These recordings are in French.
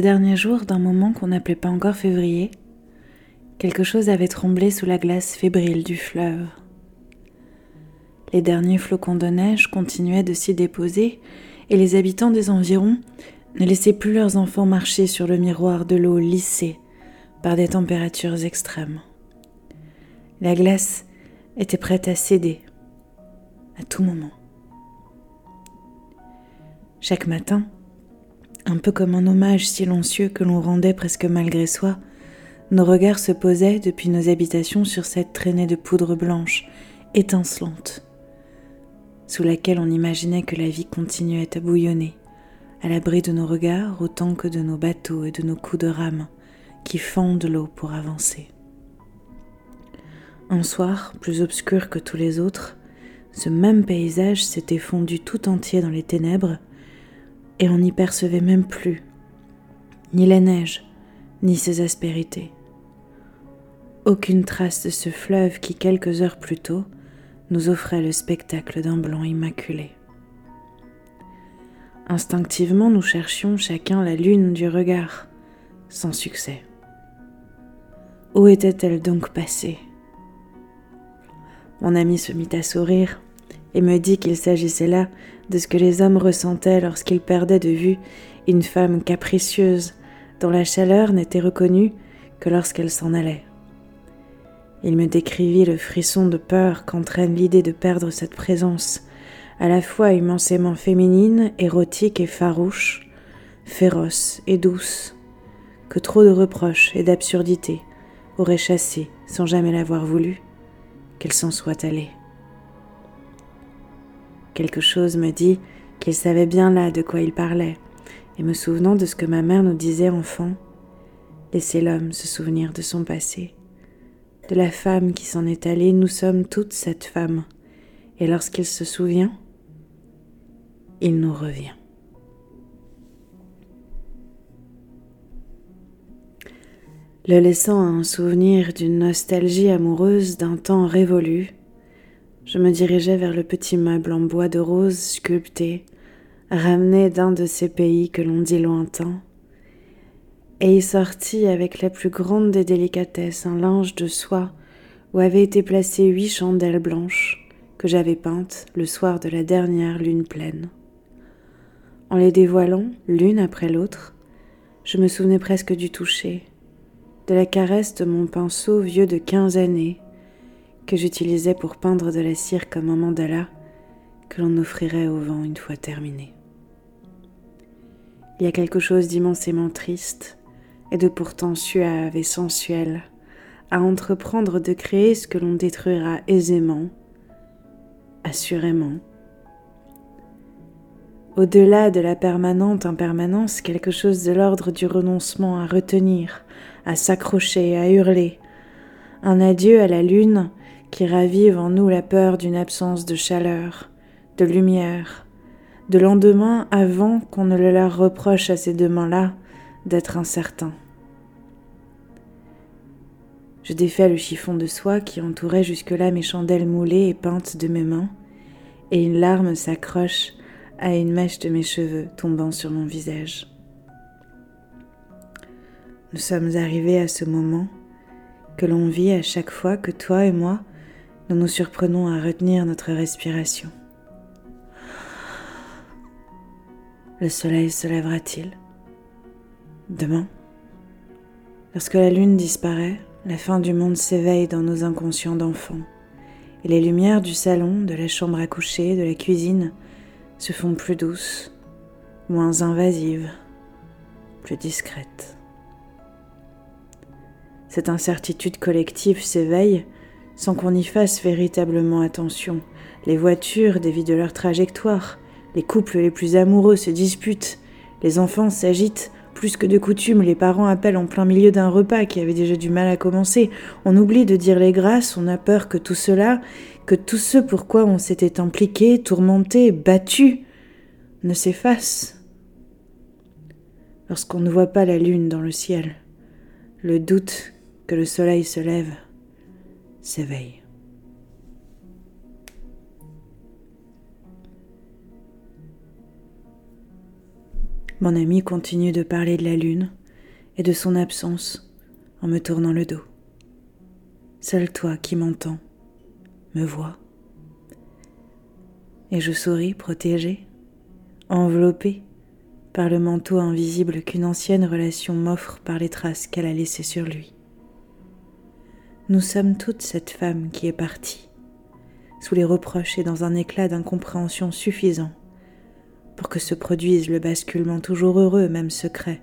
derniers jours d'un moment qu'on n'appelait pas encore février, quelque chose avait tremblé sous la glace fébrile du fleuve. Les derniers flocons de neige continuaient de s'y déposer et les habitants des environs ne laissaient plus leurs enfants marcher sur le miroir de l'eau lissée par des températures extrêmes. La glace était prête à céder à tout moment. Chaque matin, un peu comme un hommage silencieux que l'on rendait presque malgré soi, nos regards se posaient depuis nos habitations sur cette traînée de poudre blanche, étincelante, sous laquelle on imaginait que la vie continuait à bouillonner, à l'abri de nos regards autant que de nos bateaux et de nos coups de rame qui fendent l'eau pour avancer. Un soir, plus obscur que tous les autres, ce même paysage s'était fondu tout entier dans les ténèbres et on n'y percevait même plus ni la neige, ni ses aspérités. Aucune trace de ce fleuve qui, quelques heures plus tôt, nous offrait le spectacle d'un blanc immaculé. Instinctivement, nous cherchions chacun la lune du regard, sans succès. Où était-elle donc passée? Mon ami se mit à sourire et me dit qu'il s'agissait là de ce que les hommes ressentaient lorsqu'ils perdaient de vue une femme capricieuse dont la chaleur n'était reconnue que lorsqu'elle s'en allait. Il me décrivit le frisson de peur qu'entraîne l'idée de perdre cette présence, à la fois immensément féminine, érotique et farouche, féroce et douce, que trop de reproches et d'absurdités auraient chassé sans jamais l'avoir voulu, qu'elle s'en soit allée. Quelque chose me dit qu'il savait bien là de quoi il parlait, et me souvenant de ce que ma mère nous disait enfant, laissez l'homme se souvenir de son passé. De la femme qui s'en est allée, nous sommes toutes cette femme, et lorsqu'il se souvient, il nous revient. Le laissant un souvenir d'une nostalgie amoureuse d'un temps révolu, je me dirigeais vers le petit meuble en bois de rose sculpté, ramené d'un de ces pays que l'on dit lointains, et y sortit avec la plus grande des délicatesses un linge de soie où avaient été placées huit chandelles blanches que j'avais peintes le soir de la dernière lune pleine. En les dévoilant l'une après l'autre, je me souvenais presque du toucher, de la caresse de mon pinceau vieux de quinze années, que j'utilisais pour peindre de la cire comme un mandala que l'on offrirait au vent une fois terminé. Il y a quelque chose d'immensément triste et de pourtant suave et sensuel à entreprendre de créer ce que l'on détruira aisément, assurément. Au-delà de la permanente impermanence, quelque chose de l'ordre du renoncement à retenir, à s'accrocher, à hurler, un adieu à la lune qui ravive en nous la peur d'une absence de chaleur, de lumière, de lendemain avant qu'on ne le leur reproche à ces deux mains-là d'être incertains. Je défais le chiffon de soie qui entourait jusque-là mes chandelles moulées et peintes de mes mains, et une larme s'accroche à une mèche de mes cheveux tombant sur mon visage. Nous sommes arrivés à ce moment que l'on vit à chaque fois que toi et moi nous nous surprenons à retenir notre respiration. Le soleil se lèvera-t-il? Demain? Lorsque la lune disparaît, la fin du monde s'éveille dans nos inconscients d'enfants, et les lumières du salon, de la chambre à coucher, de la cuisine se font plus douces, moins invasives, plus discrètes. Cette incertitude collective s'éveille sans qu'on y fasse véritablement attention. Les voitures dévient de leur trajectoire, les couples les plus amoureux se disputent, les enfants s'agitent, plus que de coutume, les parents appellent en plein milieu d'un repas qui avait déjà du mal à commencer. On oublie de dire les grâces, on a peur que tout cela, que tout ce pourquoi on s'était impliqué, tourmenté, battu, ne s'efface. Lorsqu'on ne voit pas la lune dans le ciel, le doute que le soleil se lève, s'éveille. Mon ami continue de parler de la lune et de son absence en me tournant le dos. Seul toi qui m'entends me vois. Et je souris protégée, enveloppée par le manteau invisible qu'une ancienne relation m'offre par les traces qu'elle a laissées sur lui. Nous sommes toutes cette femme qui est partie, sous les reproches et dans un éclat d'incompréhension suffisant pour que se produise le basculement toujours heureux, même secret,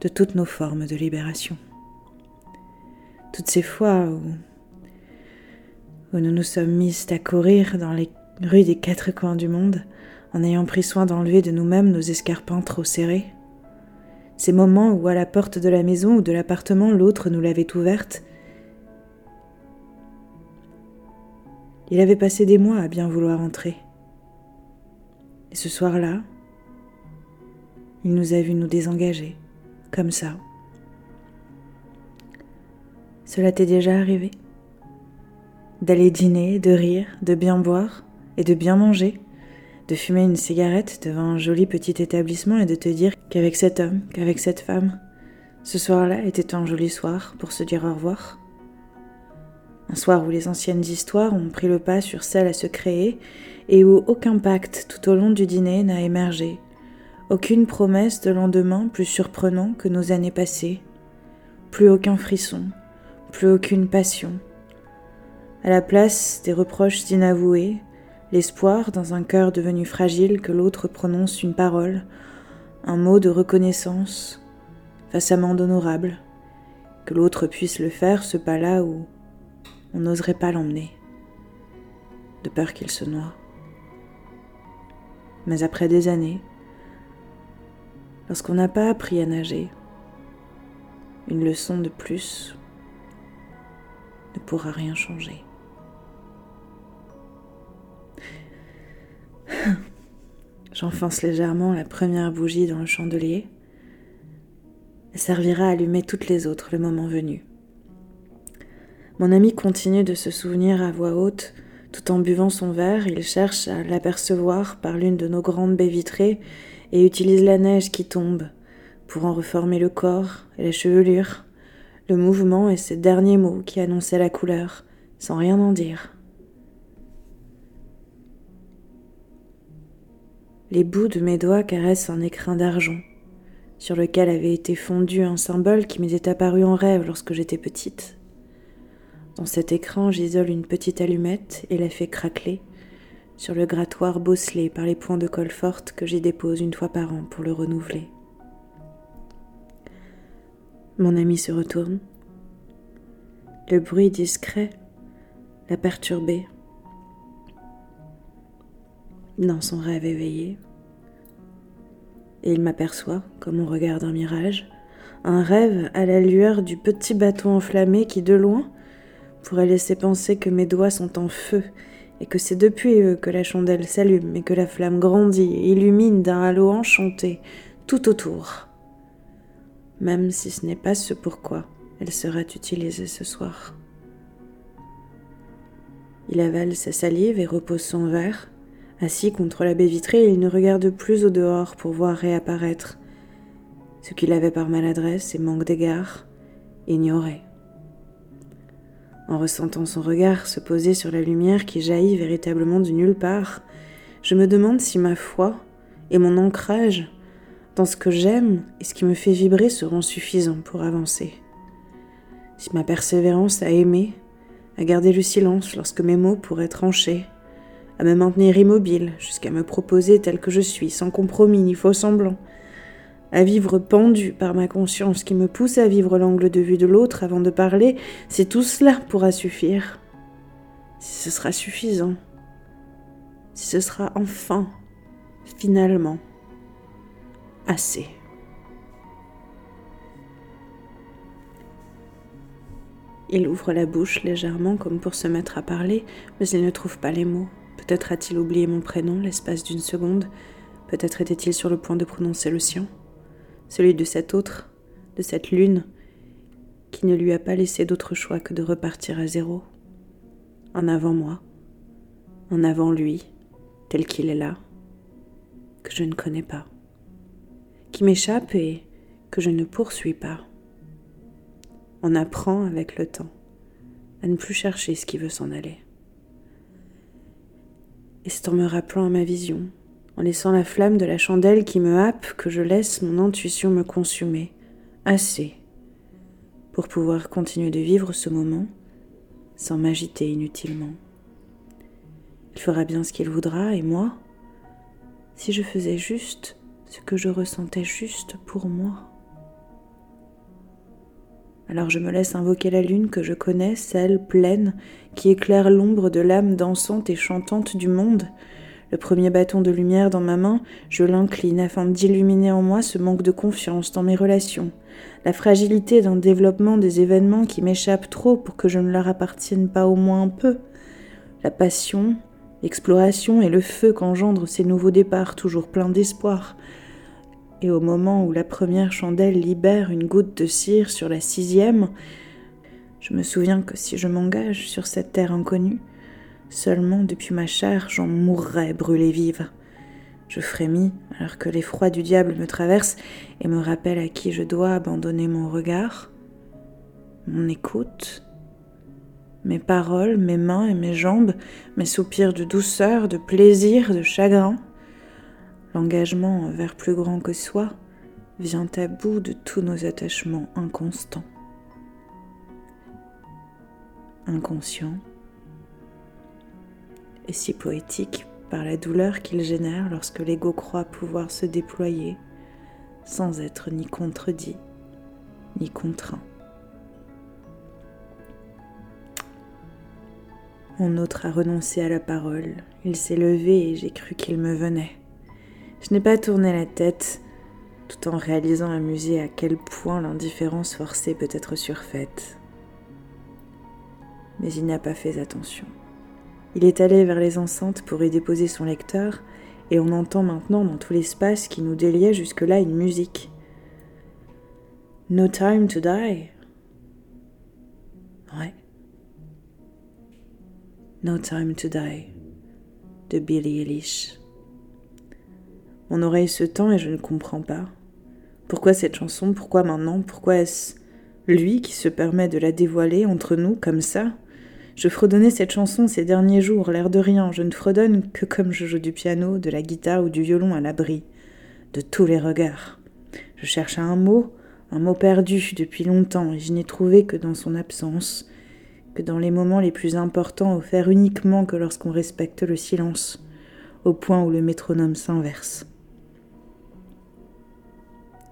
de toutes nos formes de libération. Toutes ces fois où, où nous nous sommes mises à courir dans les rues des quatre coins du monde, en ayant pris soin d'enlever de nous-mêmes nos escarpins trop serrés. Ces moments où à la porte de la maison ou de l'appartement l'autre nous l'avait ouverte. Il avait passé des mois à bien vouloir entrer. Et ce soir-là, il nous a vu nous désengager, comme ça. Cela t'est déjà arrivé? D'aller dîner, de rire, de bien boire et de bien manger de fumer une cigarette devant un joli petit établissement et de te dire qu'avec cet homme, qu'avec cette femme, ce soir-là était un joli soir pour se dire au revoir. Un soir où les anciennes histoires ont pris le pas sur celles à se créer et où aucun pacte tout au long du dîner n'a émergé, aucune promesse de lendemain plus surprenant que nos années passées, plus aucun frisson, plus aucune passion. À la place des reproches inavoués, l'espoir dans un cœur devenu fragile que l'autre prononce une parole, un mot de reconnaissance, face amende honorable, que l'autre puisse le faire ce pas-là où on n'oserait pas l'emmener, de peur qu'il se noie. Mais après des années, lorsqu'on n'a pas appris à nager, une leçon de plus ne pourra rien changer. J'enfonce légèrement la première bougie dans le chandelier. Elle servira à allumer toutes les autres le moment venu. Mon ami continue de se souvenir à voix haute, tout en buvant son verre, il cherche à l'apercevoir par l'une de nos grandes baies vitrées et utilise la neige qui tombe pour en reformer le corps et la chevelure, le mouvement et ces derniers mots qui annonçaient la couleur, sans rien en dire. Les bouts de mes doigts caressent un écrin d'argent, sur lequel avait été fondu un symbole qui m'était apparu en rêve lorsque j'étais petite. Dans cet écran, j'isole une petite allumette et la fais craquer sur le grattoir bosselé par les points de colle forte que j'y dépose une fois par an pour le renouveler. Mon ami se retourne. Le bruit discret l'a perturbé dans son rêve éveillé. Et il m'aperçoit, comme on regarde un mirage, un rêve à la lueur du petit bâton enflammé qui, de loin, pourrait laisser penser que mes doigts sont en feu et que c'est depuis eux que la chandelle s'allume et que la flamme grandit et illumine d'un halo enchanté tout autour. Même si ce n'est pas ce pourquoi elle sera utilisée ce soir. Il avale sa salive et repose son verre, Assis contre la baie vitrée, il ne regarde plus au dehors pour voir réapparaître ce qu'il avait par maladresse et manque d'égard ignoré. En ressentant son regard se poser sur la lumière qui jaillit véritablement de nulle part, je me demande si ma foi et mon ancrage dans ce que j'aime et ce qui me fait vibrer seront suffisants pour avancer. Si ma persévérance à aimer, à garder le silence lorsque mes mots pourraient trancher, à me maintenir immobile jusqu'à me proposer tel que je suis, sans compromis ni faux semblant, à vivre pendu par ma conscience qui me pousse à vivre l'angle de vue de l'autre avant de parler, si tout cela pourra suffire, si ce sera suffisant, si ce sera enfin, finalement, assez. Il ouvre la bouche légèrement comme pour se mettre à parler, mais il ne trouve pas les mots. Peut-être a-t-il oublié mon prénom l'espace d'une seconde, peut-être était-il sur le point de prononcer le sien, celui de cet autre, de cette lune, qui ne lui a pas laissé d'autre choix que de repartir à zéro, en avant moi, en avant lui, tel qu'il est là, que je ne connais pas, qui m'échappe et que je ne poursuis pas. On apprend avec le temps à ne plus chercher ce qui veut s'en aller. Et c'est en me rappelant à ma vision, en laissant la flamme de la chandelle qui me happe, que je laisse mon intuition me consumer, assez, pour pouvoir continuer de vivre ce moment sans m'agiter inutilement. Il fera bien ce qu'il voudra, et moi, si je faisais juste ce que je ressentais juste pour moi. Alors je me laisse invoquer la lune que je connais, celle pleine, qui éclaire l'ombre de l'âme dansante et chantante du monde. Le premier bâton de lumière dans ma main, je l'incline afin d'illuminer en moi ce manque de confiance dans mes relations, la fragilité d'un développement des événements qui m'échappent trop pour que je ne leur appartienne pas au moins un peu, la passion, l'exploration et le feu qu'engendrent ces nouveaux départs toujours pleins d'espoir, et au moment où la première chandelle libère une goutte de cire sur la sixième, je me souviens que si je m'engage sur cette terre inconnue, seulement depuis ma chair j'en mourrais brûlée vive. Je frémis alors que l'effroi du diable me traverse et me rappelle à qui je dois abandonner mon regard, mon écoute, mes paroles, mes mains et mes jambes, mes soupirs de douceur, de plaisir, de chagrin. L'engagement envers plus grand que soi vient à bout de tous nos attachements inconstants. Inconscient et si poétique par la douleur qu'il génère lorsque l'ego croit pouvoir se déployer sans être ni contredit ni contraint. Mon autre a renoncé à la parole. Il s'est levé et j'ai cru qu'il me venait. Je n'ai pas tourné la tête, tout en réalisant amusé à quel point l'indifférence forcée peut être surfaite. Mais il n'a pas fait attention. Il est allé vers les enceintes pour y déposer son lecteur, et on entend maintenant dans tout l'espace qui nous déliait jusque-là une musique. No time to die. Ouais. No time to die de Billy Eilish. Mon oreille se tend et je ne comprends pas. Pourquoi cette chanson? Pourquoi maintenant? Pourquoi est-ce lui qui se permet de la dévoiler entre nous comme ça? Je fredonnais cette chanson ces derniers jours, l'air de rien. Je ne fredonne que comme je joue du piano, de la guitare ou du violon à l'abri de tous les regards. Je cherche un mot, un mot perdu depuis longtemps, et je n'ai trouvé que dans son absence, que dans les moments les plus importants offerts uniquement que lorsqu'on respecte le silence, au point où le métronome s'inverse.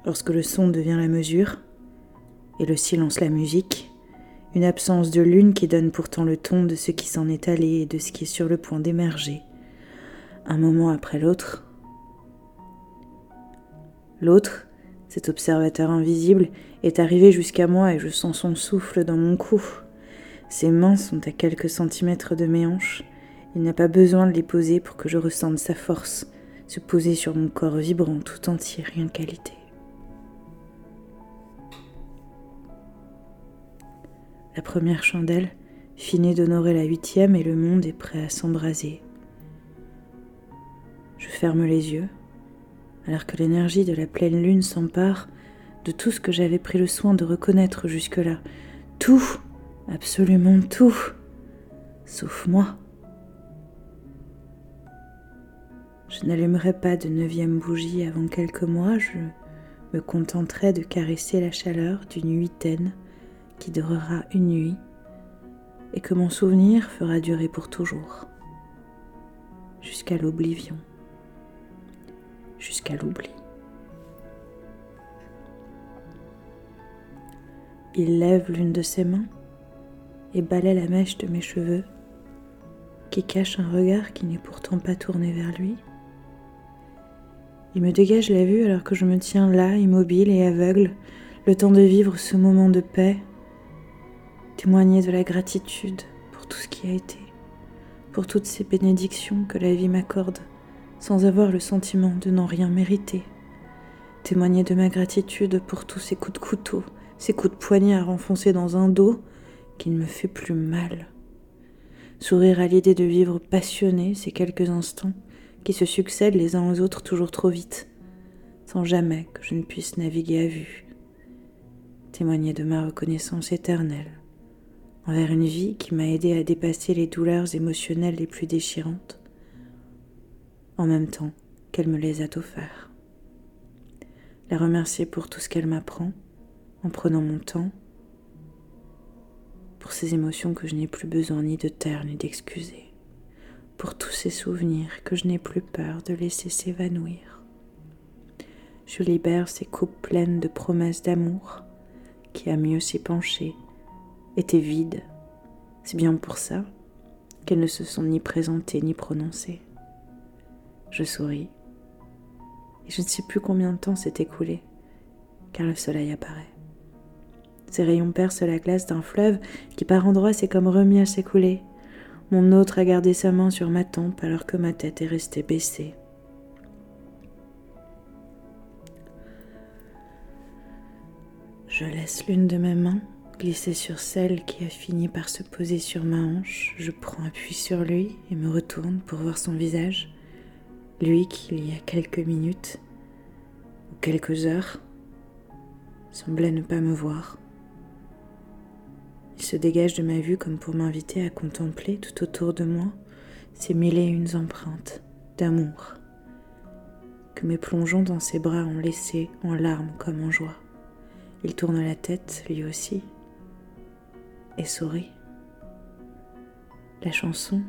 Lorsque le son devient la mesure et le silence la musique, une absence de lune qui donne pourtant le ton de ce qui s'en est allé et de ce qui est sur le point d'émerger, un moment après l'autre. L'autre, cet observateur invisible, est arrivé jusqu'à moi et je sens son souffle dans mon cou. Ses mains sont à quelques centimètres de mes hanches. Il n'a pas besoin de les poser pour que je ressente sa force se poser sur mon corps vibrant tout entier, rien qu'à La première chandelle finit d'honorer la huitième et le monde est prêt à s'embraser. Je ferme les yeux, alors que l'énergie de la pleine lune s'empare de tout ce que j'avais pris le soin de reconnaître jusque-là. Tout, absolument tout, sauf moi. Je n'allumerai pas de neuvième bougie avant quelques mois, je me contenterai de caresser la chaleur d'une huitaine qui durera une nuit et que mon souvenir fera durer pour toujours, jusqu'à l'oblivion, jusqu'à l'oubli. Il lève l'une de ses mains et balaie la mèche de mes cheveux, qui cache un regard qui n'est pourtant pas tourné vers lui. Il me dégage la vue alors que je me tiens là, immobile et aveugle, le temps de vivre ce moment de paix témoigner de la gratitude pour tout ce qui a été, pour toutes ces bénédictions que la vie m'accorde, sans avoir le sentiment de n'en rien mériter. Témoigner de ma gratitude pour tous ces coups de couteau, ces coups de poignard enfoncés dans un dos qui ne me fait plus mal. Sourire à l'idée de vivre passionné ces quelques instants qui se succèdent les uns aux autres toujours trop vite. sans jamais que je ne puisse naviguer à vue, témoigner de ma reconnaissance éternelle envers une vie qui m'a aidé à dépasser les douleurs émotionnelles les plus déchirantes, en même temps qu'elle me les a offertes. La remercier pour tout ce qu'elle m'apprend, en prenant mon temps, pour ces émotions que je n'ai plus besoin ni de taire ni d'excuser, pour tous ces souvenirs que je n'ai plus peur de laisser s'évanouir. Je libère ces coupes pleines de promesses d'amour qui, à mieux s'y pencher, étaient vides. C'est bien pour ça qu'elles ne se sont ni présentées ni prononcées. Je souris, et je ne sais plus combien de temps s'est écoulé, car le soleil apparaît. Ses rayons percent la glace d'un fleuve qui par endroits s'est comme remis à s'écouler. Mon autre a gardé sa main sur ma tempe alors que ma tête est restée baissée. Je laisse l'une de mes mains glisser sur celle qui a fini par se poser sur ma hanche. Je prends appui sur lui et me retourne pour voir son visage. Lui qui, il y a quelques minutes ou quelques heures, semblait ne pas me voir. Il se dégage de ma vue comme pour m'inviter à contempler tout autour de moi ces mille et une empreintes d'amour que mes plongeons dans ses bras ont laissé en larmes comme en joie. Il tourne la tête, lui aussi, et sourit. La chanson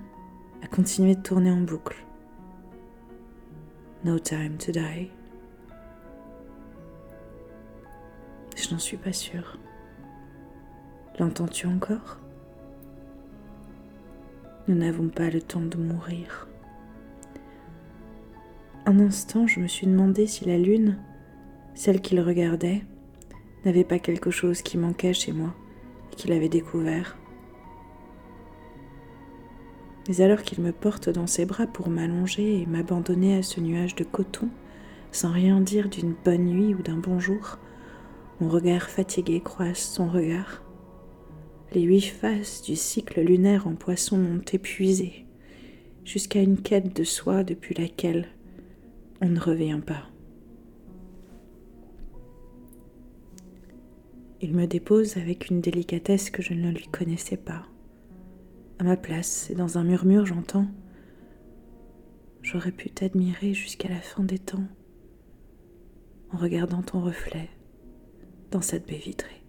a continué de tourner en boucle. No time to die. Je n'en suis pas sûre. L'entends-tu encore? Nous n'avons pas le temps de mourir. Un instant, je me suis demandé si la lune, celle qu'il regardait, n'avait pas quelque chose qui manquait chez moi qu'il avait découvert. Mais alors qu'il me porte dans ses bras pour m'allonger et m'abandonner à ce nuage de coton, sans rien dire d'une bonne nuit ou d'un bonjour, mon regard fatigué croise son regard. Les huit faces du cycle lunaire en poisson m'ont épuisé, jusqu'à une quête de soi depuis laquelle on ne revient pas. Il me dépose avec une délicatesse que je ne lui connaissais pas. À ma place, et dans un murmure, j'entends J'aurais pu t'admirer jusqu'à la fin des temps en regardant ton reflet dans cette baie vitrée.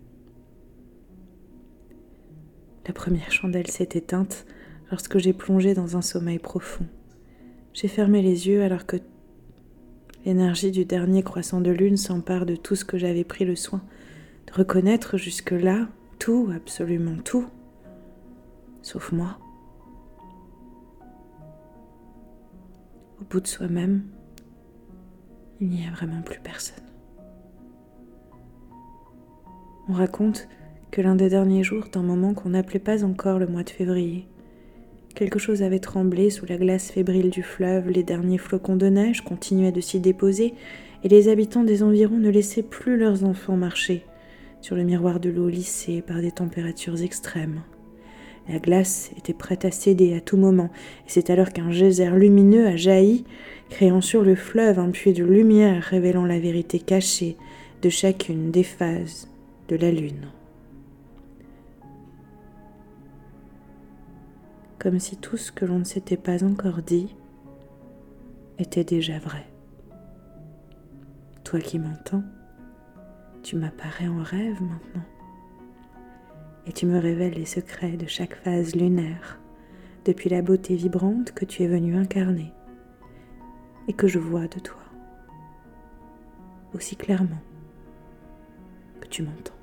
La première chandelle s'est éteinte lorsque j'ai plongé dans un sommeil profond. J'ai fermé les yeux alors que l'énergie du dernier croissant de lune s'empare de tout ce que j'avais pris le soin de reconnaître jusque-là, tout, absolument tout, sauf moi. Au bout de soi-même, il n'y a vraiment plus personne. On raconte que l'un des derniers jours d'un moment qu'on n'appelait pas encore le mois de février, quelque chose avait tremblé sous la glace fébrile du fleuve, les derniers flocons de neige continuaient de s'y déposer, et les habitants des environs ne laissaient plus leurs enfants marcher sur le miroir de l'eau lissée par des températures extrêmes. La glace était prête à céder à tout moment, et c'est alors qu'un geyser lumineux a jailli, créant sur le fleuve un puits de lumière révélant la vérité cachée de chacune des phases de la lune. Comme si tout ce que l'on ne s'était pas encore dit était déjà vrai. Toi qui m'entends, tu m'apparais en rêve maintenant. Et tu me révèles les secrets de chaque phase lunaire, depuis la beauté vibrante que tu es venu incarner et que je vois de toi, aussi clairement que tu m'entends.